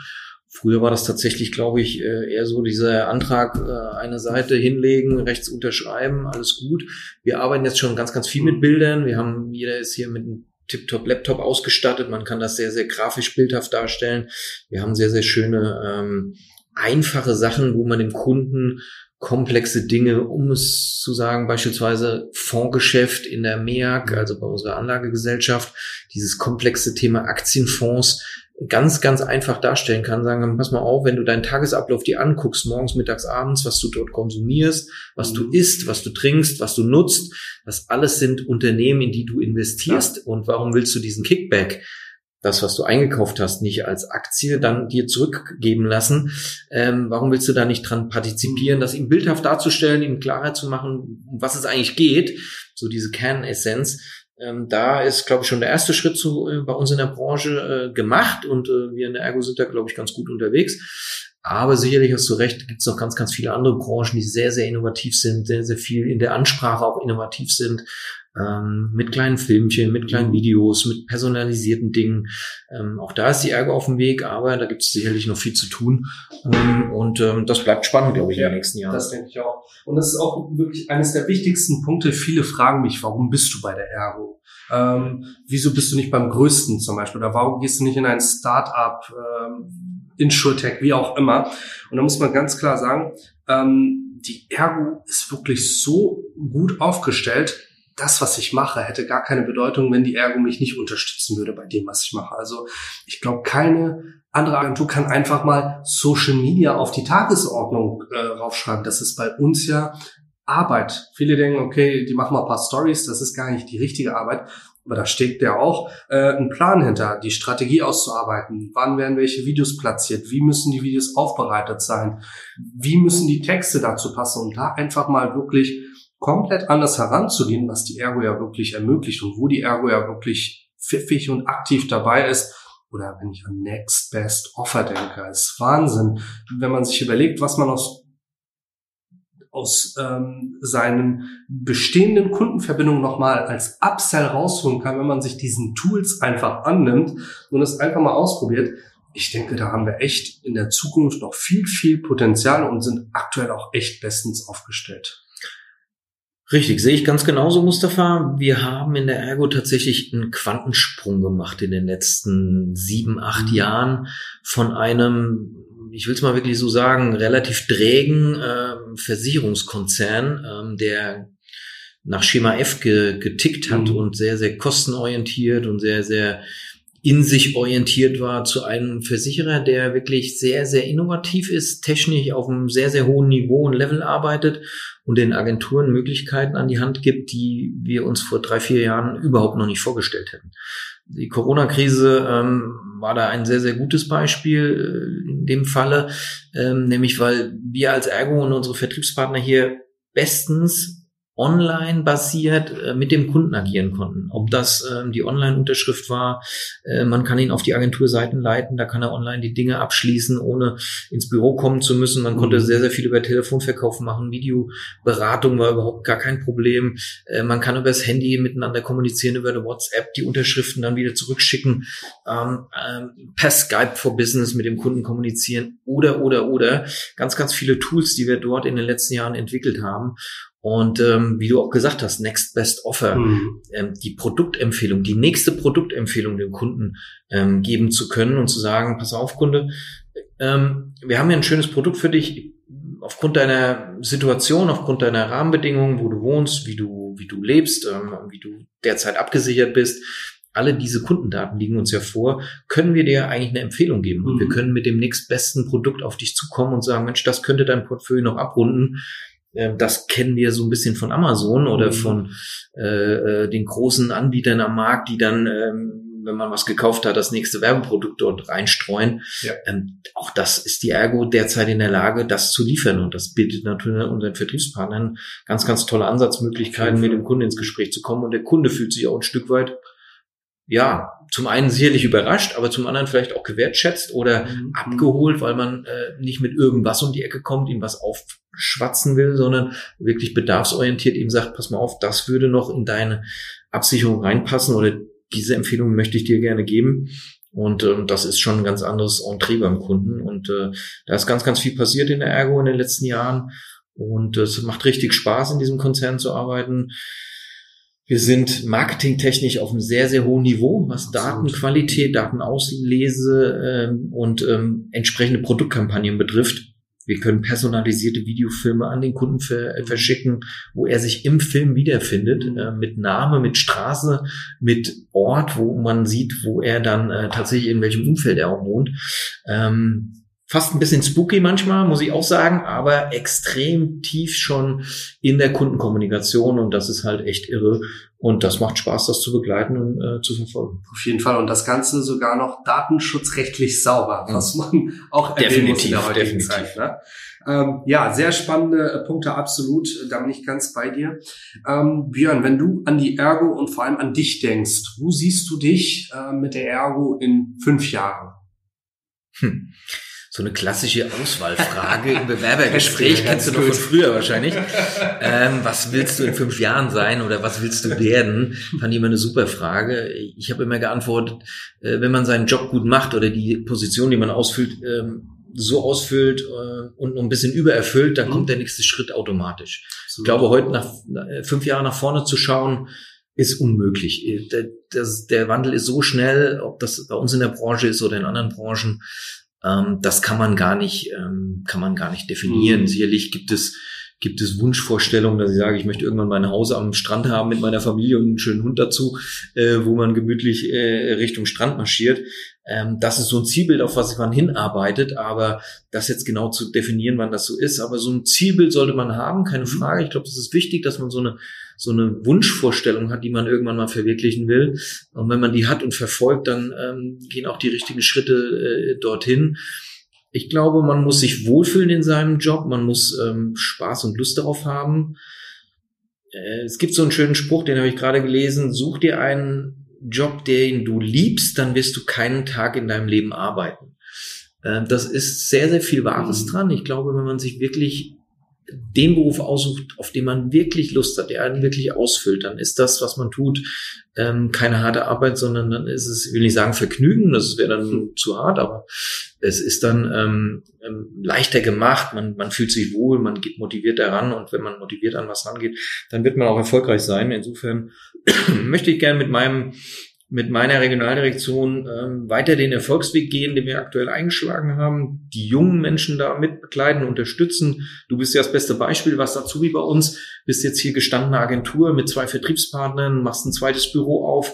Früher war das tatsächlich, glaube ich, äh, eher so dieser Antrag, äh, eine Seite hinlegen, rechts unterschreiben, alles gut. Wir arbeiten jetzt schon ganz, ganz viel mit Bildern. Wir haben, jeder ist hier mit einem Tip-Top Laptop ausgestattet. Man kann das sehr, sehr grafisch bildhaft darstellen. Wir haben sehr, sehr schöne ähm, einfache Sachen, wo man dem Kunden komplexe Dinge, um es zu sagen, beispielsweise Fondsgeschäft in der MEAG, also bei unserer Anlagegesellschaft, dieses komplexe Thema Aktienfonds ganz, ganz einfach darstellen kann, sagen, pass mal auf, wenn du deinen Tagesablauf dir anguckst, morgens, mittags, abends, was du dort konsumierst, was du mhm. isst, was du trinkst, was du nutzt, das alles sind Unternehmen, in die du investierst. Ja. Und warum willst du diesen Kickback? Das, was du eingekauft hast, nicht als Aktie dann dir zurückgeben lassen. Ähm, warum willst du da nicht dran partizipieren, das ihm bildhaft darzustellen, ihm klarer zu machen, um was es eigentlich geht, so diese Kernessenz. Ähm, da ist, glaube ich, schon der erste Schritt zu, äh, bei uns in der Branche äh, gemacht und äh, wir in der Ergo sind da, glaube ich, ganz gut unterwegs. Aber sicherlich hast du recht, gibt es noch ganz, ganz viele andere Branchen, die sehr, sehr innovativ sind, sehr, sehr viel in der Ansprache auch innovativ sind ähm, mit kleinen Filmchen, mit kleinen Videos, mit personalisierten Dingen. Ähm, auch da ist die Ärger auf dem Weg, aber da gibt es sicherlich noch viel zu tun. Ähm, und ähm, das bleibt spannend, glaube ich, ja, in den nächsten Jahren. Das denke ich auch. Und das ist auch wirklich eines der wichtigsten Punkte. Viele fragen mich, warum bist du bei der Ergo? Ähm, wieso bist du nicht beim Größten zum Beispiel? Oder warum gehst du nicht in ein Start-up, ähm, Insurtech, wie auch immer? Und da muss man ganz klar sagen, ähm, die Ergo ist wirklich so gut aufgestellt, das, was ich mache, hätte gar keine Bedeutung, wenn die Ergo mich nicht unterstützen würde bei dem, was ich mache. Also ich glaube, keine andere Agentur kann einfach mal Social Media auf die Tagesordnung äh, raufschreiben. Das ist bei uns ja Arbeit. Viele denken, okay, die machen mal ein paar Stories, das ist gar nicht die richtige Arbeit. Aber da steht ja auch äh, ein Plan hinter, die Strategie auszuarbeiten. Wann werden welche Videos platziert? Wie müssen die Videos aufbereitet sein? Wie müssen die Texte dazu passen? Und da einfach mal wirklich komplett anders heranzugehen, was die Ergo ja wirklich ermöglicht und wo die Ergo ja wirklich pfiffig und aktiv dabei ist. Oder wenn ich an Next Best Offer denke, ist Wahnsinn. Wenn man sich überlegt, was man aus aus ähm, seinen bestehenden Kundenverbindungen nochmal als Upsell rausholen kann, wenn man sich diesen Tools einfach annimmt und es einfach mal ausprobiert. Ich denke, da haben wir echt in der Zukunft noch viel, viel Potenzial und sind aktuell auch echt bestens aufgestellt. Richtig, sehe ich ganz genauso, Mustafa. Wir haben in der Ergo tatsächlich einen Quantensprung gemacht in den letzten sieben, acht mhm. Jahren von einem, ich will es mal wirklich so sagen, relativ trägen äh, Versicherungskonzern, ähm, der nach Schema F ge getickt hat mhm. und sehr, sehr kostenorientiert und sehr, sehr in sich orientiert war zu einem Versicherer, der wirklich sehr, sehr innovativ ist, technisch auf einem sehr, sehr hohen Niveau und Level arbeitet und den Agenturen Möglichkeiten an die Hand gibt, die wir uns vor drei, vier Jahren überhaupt noch nicht vorgestellt hätten. Die Corona-Krise ähm, war da ein sehr, sehr gutes Beispiel äh, in dem Falle, ähm, nämlich weil wir als Ergo und unsere Vertriebspartner hier bestens online basiert äh, mit dem Kunden agieren konnten. Ob das ähm, die Online-Unterschrift war, äh, man kann ihn auf die Agenturseiten leiten, da kann er online die Dinge abschließen, ohne ins Büro kommen zu müssen. Man konnte mhm. sehr, sehr viel über Telefonverkauf machen, Videoberatung war überhaupt gar kein Problem. Äh, man kann über das Handy miteinander kommunizieren, über eine WhatsApp die Unterschriften dann wieder zurückschicken, ähm, ähm, per Skype for Business mit dem Kunden kommunizieren oder, oder, oder. Ganz, ganz viele Tools, die wir dort in den letzten Jahren entwickelt haben. Und ähm, wie du auch gesagt hast, Next Best Offer, mhm. ähm, die Produktempfehlung, die nächste Produktempfehlung dem Kunden ähm, geben zu können und zu sagen, pass auf, Kunde, ähm, wir haben ja ein schönes Produkt für dich. Aufgrund deiner Situation, aufgrund deiner Rahmenbedingungen, wo du wohnst, wie du, wie du lebst, ähm, wie du derzeit abgesichert bist, alle diese Kundendaten liegen uns ja vor, können wir dir eigentlich eine Empfehlung geben. Und wir mhm. können mit dem nächstbesten Produkt auf dich zukommen und sagen, Mensch, das könnte dein Portfolio noch abrunden das kennen wir so ein bisschen von Amazon oder mhm. von äh, äh, den großen Anbietern am Markt, die dann, ähm, wenn man was gekauft hat, das nächste Werbeprodukt dort reinstreuen. Ja. Ähm, auch das ist die Ergo derzeit in der Lage, das zu liefern. Und das bietet natürlich unseren Vertriebspartnern ganz, ganz tolle Ansatzmöglichkeiten, mit dem Kunden ins Gespräch zu kommen. Und der Kunde fühlt sich auch ein Stück weit ja, zum einen sicherlich überrascht, aber zum anderen vielleicht auch gewertschätzt oder mhm. abgeholt, weil man äh, nicht mit irgendwas um die Ecke kommt, ihm was aufschwatzen will, sondern wirklich bedarfsorientiert ihm sagt, pass mal auf, das würde noch in deine Absicherung reinpassen oder diese Empfehlung möchte ich dir gerne geben. Und ähm, das ist schon ein ganz anderes Entree beim Kunden. Und äh, da ist ganz, ganz viel passiert in der Ergo in den letzten Jahren. Und äh, es macht richtig Spaß, in diesem Konzern zu arbeiten. Wir sind marketingtechnisch auf einem sehr, sehr hohen Niveau, was Datenqualität, Datenauslese ähm, und ähm, entsprechende Produktkampagnen betrifft. Wir können personalisierte Videofilme an den Kunden ver äh, verschicken, wo er sich im Film wiederfindet, mhm. äh, mit Name, mit Straße, mit Ort, wo man sieht, wo er dann äh, tatsächlich in welchem Umfeld er auch wohnt. Ähm, fast ein bisschen spooky manchmal, muss ich auch sagen, aber extrem tief schon in der Kundenkommunikation und das ist halt echt irre und das macht Spaß, das zu begleiten und äh, zu verfolgen. Auf jeden Fall und das Ganze sogar noch datenschutzrechtlich sauber, was man auch definitiv, in der definitiv. Zeit. Ne? Ähm, ja, sehr spannende äh, Punkte, absolut. Da bin ich ganz bei dir. Ähm, Björn, wenn du an die Ergo und vor allem an dich denkst, wo siehst du dich äh, mit der Ergo in fünf Jahren? Hm so eine klassische Auswahlfrage im *laughs* Bewerbergespräch, kennst du noch von früher wahrscheinlich. Ähm, was willst du in fünf Jahren sein oder was willst du werden? Fand ich immer eine super Frage. Ich habe immer geantwortet, äh, wenn man seinen Job gut macht oder die Position, die man ausfüllt, ähm, so ausfüllt äh, und ein bisschen übererfüllt, dann mhm. kommt der nächste Schritt automatisch. So. Ich glaube, heute nach äh, fünf Jahren nach vorne zu schauen, ist unmöglich. Äh, der, das, der Wandel ist so schnell, ob das bei uns in der Branche ist oder in anderen Branchen ähm, das kann man gar nicht, ähm, kann man gar nicht definieren. Mhm. Sicherlich gibt es Gibt es Wunschvorstellungen, dass ich sage, ich möchte irgendwann mein Haus am Strand haben mit meiner Familie und einen schönen Hund dazu, äh, wo man gemütlich äh, Richtung Strand marschiert. Ähm, das ist so ein Zielbild, auf was man hinarbeitet, aber das jetzt genau zu definieren, wann das so ist. Aber so ein Zielbild sollte man haben, keine mhm. Frage. Ich glaube, es ist wichtig, dass man so eine so eine Wunschvorstellung hat, die man irgendwann mal verwirklichen will. Und wenn man die hat und verfolgt, dann ähm, gehen auch die richtigen Schritte äh, dorthin. Ich glaube, man muss sich wohlfühlen in seinem Job, man muss ähm, Spaß und Lust darauf haben. Äh, es gibt so einen schönen Spruch, den habe ich gerade gelesen, such dir einen Job, den du liebst, dann wirst du keinen Tag in deinem Leben arbeiten. Äh, das ist sehr, sehr viel Wahres mhm. dran. Ich glaube, wenn man sich wirklich den Beruf aussucht, auf den man wirklich Lust hat, der einen wirklich ausfüllt, dann ist das, was man tut, ähm, keine harte Arbeit, sondern dann ist es, ich will nicht sagen Vergnügen, das wäre dann mhm. zu hart, aber es ist dann ähm, ähm, leichter gemacht, man, man fühlt sich wohl, man geht motiviert daran und wenn man motiviert an was rangeht, dann wird man auch erfolgreich sein. Insofern *clears throat* möchte ich gerne mit meinem mit meiner Regionaldirektion ähm, weiter den Erfolgsweg gehen, den wir aktuell eingeschlagen haben, die jungen Menschen da mitbegleiten, unterstützen. Du bist ja das beste Beispiel, was dazu wie bei uns, bist jetzt hier gestandene Agentur mit zwei Vertriebspartnern, machst ein zweites Büro auf.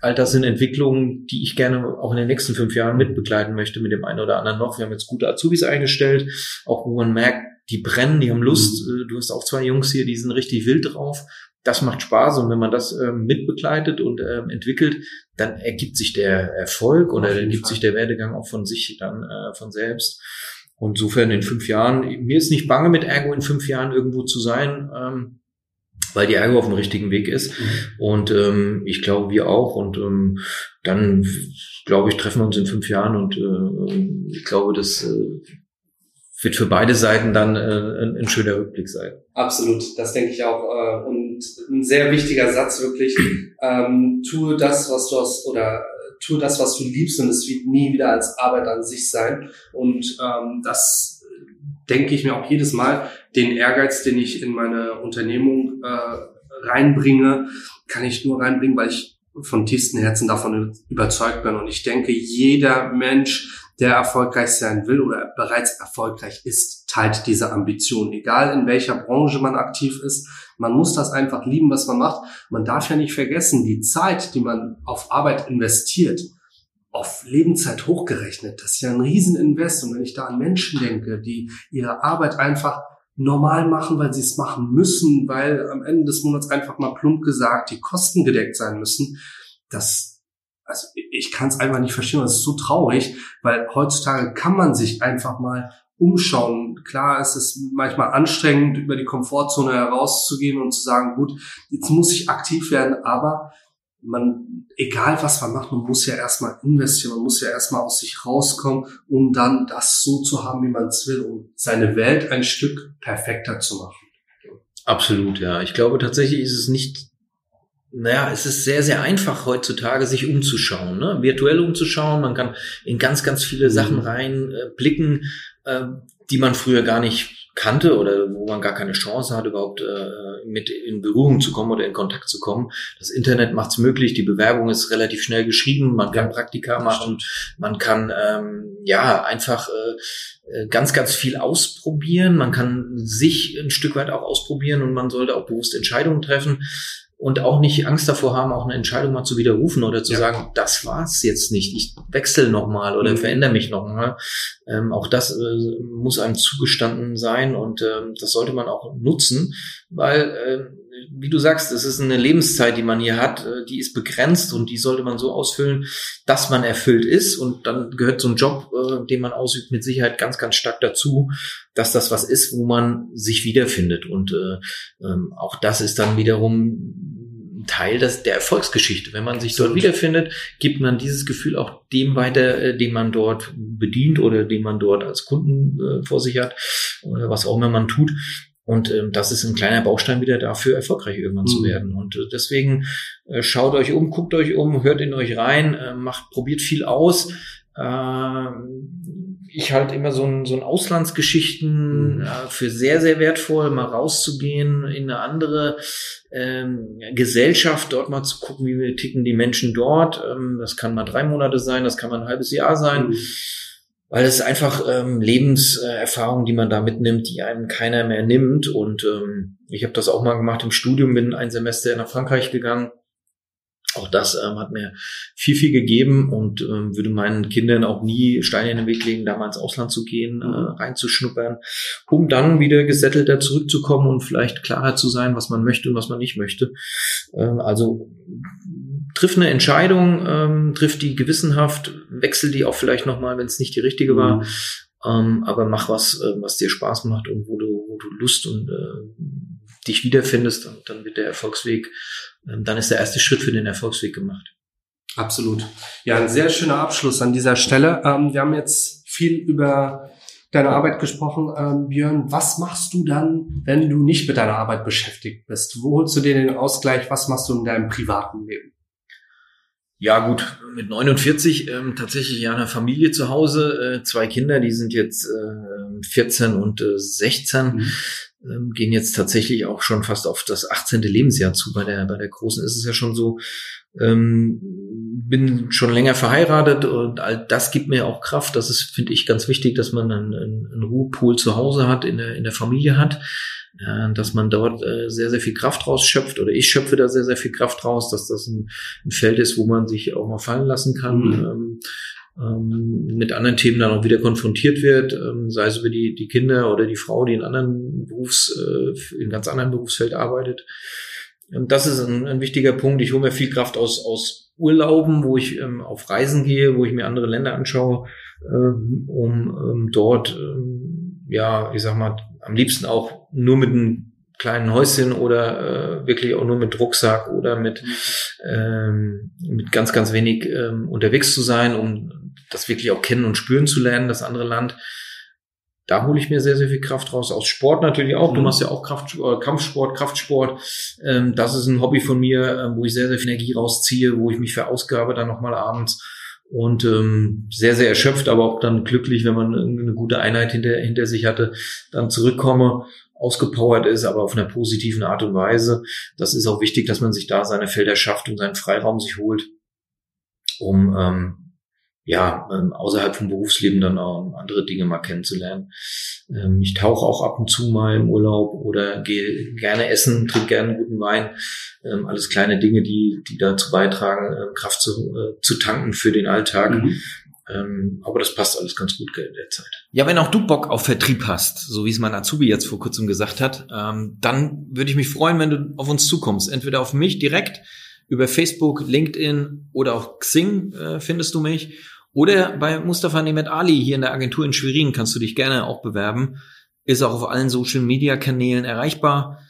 All das sind Entwicklungen, die ich gerne auch in den nächsten fünf Jahren mitbegleiten möchte, mit dem einen oder anderen noch. Wir haben jetzt gute Azubis eingestellt, auch wo man merkt, die brennen, die haben Lust. Mhm. Du hast auch zwei Jungs hier, die sind richtig wild drauf das macht Spaß und wenn man das ähm, mitbegleitet und ähm, entwickelt, dann ergibt sich der Erfolg oder ergibt Fall. sich der Werdegang auch von sich dann äh, von selbst. Und insofern in fünf Jahren, mir ist nicht bange mit Ergo in fünf Jahren irgendwo zu sein, ähm, weil die Ergo auf dem richtigen Weg ist. Mhm. Und ähm, ich glaube, wir auch. Und ähm, dann, glaube ich, treffen wir uns in fünf Jahren und äh, ich glaube, das äh, wird für beide Seiten dann äh, ein, ein, schöner Rückblick sein. Absolut, das denke ich auch. Äh, und ein sehr wichtiger Satz wirklich, *clears throat* ähm, tue das, was du hast, oder tue das, was du liebst und es wird nie wieder als Arbeit an sich sein. Und ähm, das denke ich mir auch jedes Mal, den Ehrgeiz, den ich in meine Unternehmung äh, reinbringe, kann ich nur reinbringen, weil ich von tiefstem Herzen davon überzeugt bin. Und ich denke, jeder Mensch, der erfolgreich sein will oder bereits erfolgreich ist, teilt diese Ambition. Egal in welcher Branche man aktiv ist, man muss das einfach lieben, was man macht. Man darf ja nicht vergessen, die Zeit, die man auf Arbeit investiert, auf Lebenszeit hochgerechnet, das ist ja ein Rieseninvest. Und wenn ich da an Menschen denke, die ihre Arbeit einfach normal machen, weil sie es machen müssen, weil am Ende des Monats einfach mal plump gesagt die Kosten gedeckt sein müssen, das also ich kann es einfach nicht verstehen, das ist so traurig, weil heutzutage kann man sich einfach mal umschauen. Klar ist es manchmal anstrengend, über die Komfortzone herauszugehen und zu sagen, gut, jetzt muss ich aktiv werden, aber man, egal was man macht, man muss ja erstmal investieren, man muss ja erstmal aus sich rauskommen, um dann das so zu haben, wie man es will, um seine Welt ein Stück perfekter zu machen. Absolut, ja. Ich glaube tatsächlich ist es nicht naja, es ist sehr, sehr einfach heutzutage, sich umzuschauen, ne? virtuell umzuschauen. Man kann in ganz, ganz viele Sachen mhm. reinblicken, äh, äh, die man früher gar nicht kannte oder wo man gar keine Chance hat, überhaupt äh, mit in Berührung zu kommen oder in Kontakt zu kommen. Das Internet macht es möglich, die Bewerbung ist relativ schnell geschrieben, man kann Praktika machen, man kann ähm, ja einfach äh, äh, ganz, ganz viel ausprobieren, man kann sich ein Stück weit auch ausprobieren und man sollte auch bewusst Entscheidungen treffen und auch nicht Angst davor haben, auch eine Entscheidung mal zu widerrufen oder zu ja. sagen, das war's jetzt nicht, ich wechsle nochmal oder mhm. verändere mich nochmal. Ähm, auch das äh, muss einem zugestanden sein und ähm, das sollte man auch nutzen, weil, äh, wie du sagst, es ist eine Lebenszeit, die man hier hat, äh, die ist begrenzt und die sollte man so ausfüllen, dass man erfüllt ist und dann gehört so ein Job, äh, den man ausübt, mit Sicherheit ganz, ganz stark dazu, dass das was ist, wo man sich wiederfindet und äh, ähm, auch das ist dann wiederum Teil des, der Erfolgsgeschichte. Wenn man sich dort wiederfindet, gibt man dieses Gefühl auch dem weiter, äh, den man dort bedient oder den man dort als Kunden äh, vor sich hat oder was auch immer man tut. Und ähm, das ist ein kleiner Baustein wieder dafür, erfolgreich irgendwann mhm. zu werden. Und äh, deswegen äh, schaut euch um, guckt euch um, hört in euch rein, äh, macht, probiert viel aus. Äh, ich halte immer so ein, so ein Auslandsgeschichten mhm. äh, für sehr, sehr wertvoll, mal rauszugehen in eine andere ähm, Gesellschaft, dort mal zu gucken, wie ticken die Menschen dort. Ähm, das kann mal drei Monate sein, das kann mal ein halbes Jahr sein. Mhm. Weil es einfach ähm, Lebenserfahrungen, die man da mitnimmt, die einem keiner mehr nimmt. Und ähm, ich habe das auch mal gemacht im Studium, bin ein Semester nach Frankreich gegangen. Auch das ähm, hat mir viel, viel gegeben und ähm, würde meinen Kindern auch nie Steine in den Weg legen, da mal ins Ausland zu gehen, äh, reinzuschnuppern, um dann wieder gesettelter zurückzukommen und vielleicht klarer zu sein, was man möchte und was man nicht möchte. Ähm, also triff eine Entscheidung, ähm, triff die gewissenhaft, wechsel die auch vielleicht nochmal, wenn es nicht die richtige war. Mhm. Ähm, aber mach was, äh, was dir Spaß macht und wo du, wo du Lust und äh, dich wiederfindest, und dann wird der Erfolgsweg, dann ist der erste Schritt für den Erfolgsweg gemacht. Absolut. Ja, ein sehr schöner Abschluss an dieser Stelle. Ähm, wir haben jetzt viel über deine Arbeit gesprochen. Ähm, Björn, was machst du dann, wenn du nicht mit deiner Arbeit beschäftigt bist? Wo holst du dir den Ausgleich? Was machst du in deinem privaten Leben? Ja, gut, mit 49 ähm, tatsächlich ja eine Familie zu Hause, äh, zwei Kinder, die sind jetzt äh, 14 und äh, 16, mhm. Ähm, gehen jetzt tatsächlich auch schon fast auf das 18. Lebensjahr zu. Bei der, bei der Großen ist es ja schon so, ähm, bin schon länger verheiratet und all das gibt mir auch Kraft. Das ist, finde ich, ganz wichtig, dass man einen, einen Ruhepool zu Hause hat, in der, in der Familie hat ja, dass man dort äh, sehr, sehr viel Kraft rausschöpft oder ich schöpfe da sehr, sehr viel Kraft raus, dass das ein, ein Feld ist, wo man sich auch mal fallen lassen kann, mhm. ähm, mit anderen Themen dann auch wieder konfrontiert wird, ähm, sei es über die, die Kinder oder die Frau, die in anderen Berufs, äh, in ganz anderen Berufsfeld arbeitet. Und das ist ein, ein wichtiger Punkt. Ich hole mir viel Kraft aus, aus Urlauben, wo ich ähm, auf Reisen gehe, wo ich mir andere Länder anschaue, ähm, um ähm, dort, ähm, ja, ich sag mal, am liebsten auch nur mit einem kleinen Häuschen oder äh, wirklich auch nur mit Rucksack oder mit, ähm, mit ganz, ganz wenig ähm, unterwegs zu sein, um das wirklich auch kennen und spüren zu lernen, das andere Land. Da hole ich mir sehr, sehr viel Kraft raus. Aus Sport natürlich auch. Du mhm. machst ja auch Kraft, äh, Kampfsport, Kraftsport. Ähm, das ist ein Hobby von mir, äh, wo ich sehr, sehr viel Energie rausziehe, wo ich mich verausgabe dann nochmal abends und ähm, sehr, sehr erschöpft, aber auch dann glücklich, wenn man eine gute Einheit hinter, hinter sich hatte, dann zurückkomme, ausgepowert ist, aber auf einer positiven Art und Weise. Das ist auch wichtig, dass man sich da seine Felder schafft und seinen Freiraum sich holt, um ähm, ja, ähm, außerhalb vom Berufsleben dann auch andere Dinge mal kennenzulernen. Ähm, ich tauche auch ab und zu mal im Urlaub oder gehe gerne essen, trinke gerne guten Wein. Ähm, alles kleine Dinge, die, die dazu beitragen, äh, Kraft zu, äh, zu tanken für den Alltag. Mhm. Ähm, aber das passt alles ganz gut in der Zeit. Ja, wenn auch du Bock auf Vertrieb hast, so wie es mein Azubi jetzt vor kurzem gesagt hat, ähm, dann würde ich mich freuen, wenn du auf uns zukommst. Entweder auf mich direkt über Facebook, LinkedIn oder auch Xing äh, findest du mich oder bei Mustafa Nemet Ali hier in der Agentur in Schwerin kannst du dich gerne auch bewerben. Ist auch auf allen Social Media Kanälen erreichbar.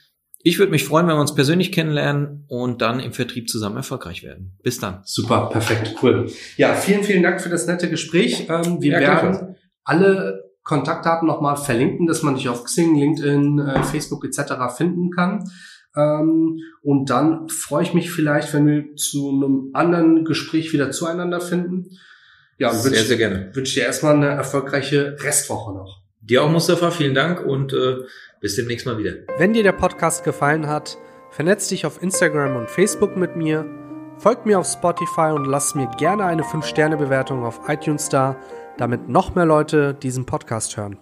Ich würde mich freuen, wenn wir uns persönlich kennenlernen und dann im Vertrieb zusammen erfolgreich werden. Bis dann. Super, perfekt, cool. Ja, vielen, vielen Dank für das nette Gespräch. Ähm, wir ja, werden alle Kontaktdaten nochmal verlinken, dass man dich auf Xing, LinkedIn, äh, Facebook etc. finden kann. Ähm, und dann freue ich mich vielleicht, wenn wir zu einem anderen Gespräch wieder zueinander finden. Ja, und sehr, wünsch, sehr gerne. Wünsche dir erstmal eine erfolgreiche Restwoche noch. Dir auch, Mustafa, vielen Dank und äh, bis demnächst mal wieder. Wenn dir der Podcast gefallen hat, vernetz dich auf Instagram und Facebook mit mir, folgt mir auf Spotify und lass mir gerne eine 5-Sterne-Bewertung auf iTunes da, damit noch mehr Leute diesen Podcast hören.